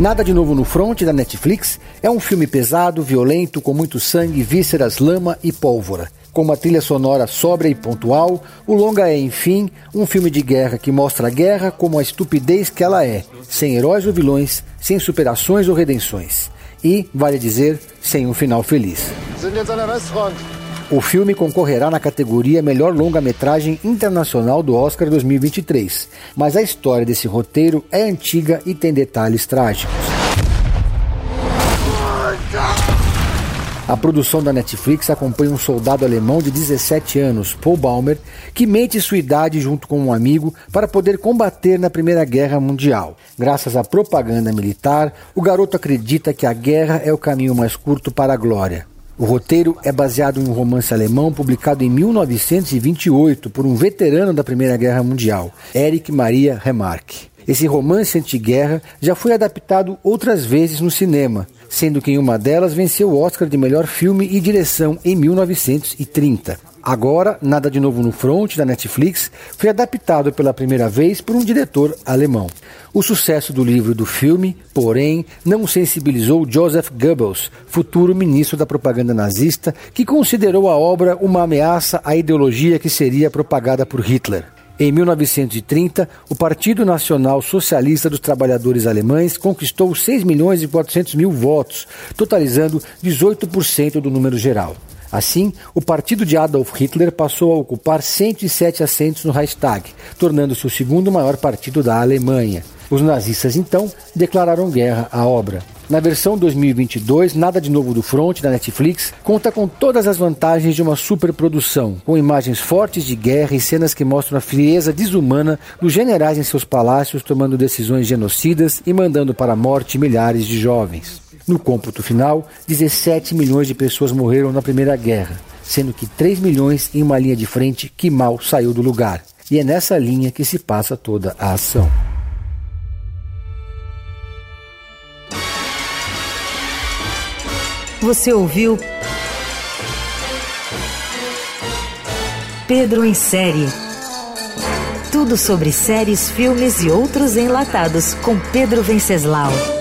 Nada de novo no front da Netflix é um filme pesado, violento, com muito sangue, vísceras, lama e pólvora. Com uma trilha sonora sóbria e pontual, o longa é, enfim, um filme de guerra que mostra a guerra como a estupidez que ela é, sem heróis ou vilões, sem superações ou redenções. E, vale dizer, sem um final feliz. O filme concorrerá na categoria Melhor Longa-Metragem Internacional do Oscar 2023, mas a história desse roteiro é antiga e tem detalhes trágicos. A produção da Netflix acompanha um soldado alemão de 17 anos, Paul Baumer, que mente sua idade junto com um amigo para poder combater na Primeira Guerra Mundial. Graças à propaganda militar, o garoto acredita que a guerra é o caminho mais curto para a glória. O roteiro é baseado em um romance alemão publicado em 1928 por um veterano da Primeira Guerra Mundial, Erich Maria Remarque. Esse romance antiguerra já foi adaptado outras vezes no cinema, sendo que em uma delas venceu o Oscar de melhor filme e direção em 1930. Agora, Nada de Novo no Front, da Netflix, foi adaptado pela primeira vez por um diretor alemão. O sucesso do livro e do filme, porém, não sensibilizou Joseph Goebbels, futuro ministro da propaganda nazista, que considerou a obra uma ameaça à ideologia que seria propagada por Hitler. Em 1930, o Partido Nacional Socialista dos Trabalhadores Alemães conquistou 6 milhões e 400 mil votos, totalizando 18% do número geral. Assim, o partido de Adolf Hitler passou a ocupar 107 assentos no Reichstag, tornando-se o segundo maior partido da Alemanha. Os nazistas então declararam guerra à obra. Na versão 2022, Nada de Novo do Front, da Netflix, conta com todas as vantagens de uma superprodução, com imagens fortes de guerra e cenas que mostram a frieza desumana dos generais em seus palácios tomando decisões genocidas e mandando para a morte milhares de jovens. No cômputo final, 17 milhões de pessoas morreram na Primeira Guerra, sendo que 3 milhões em uma linha de frente que mal saiu do lugar. E é nessa linha que se passa toda a ação. Você ouviu Pedro em Série. Tudo sobre séries, filmes e outros enlatados com Pedro Venceslau.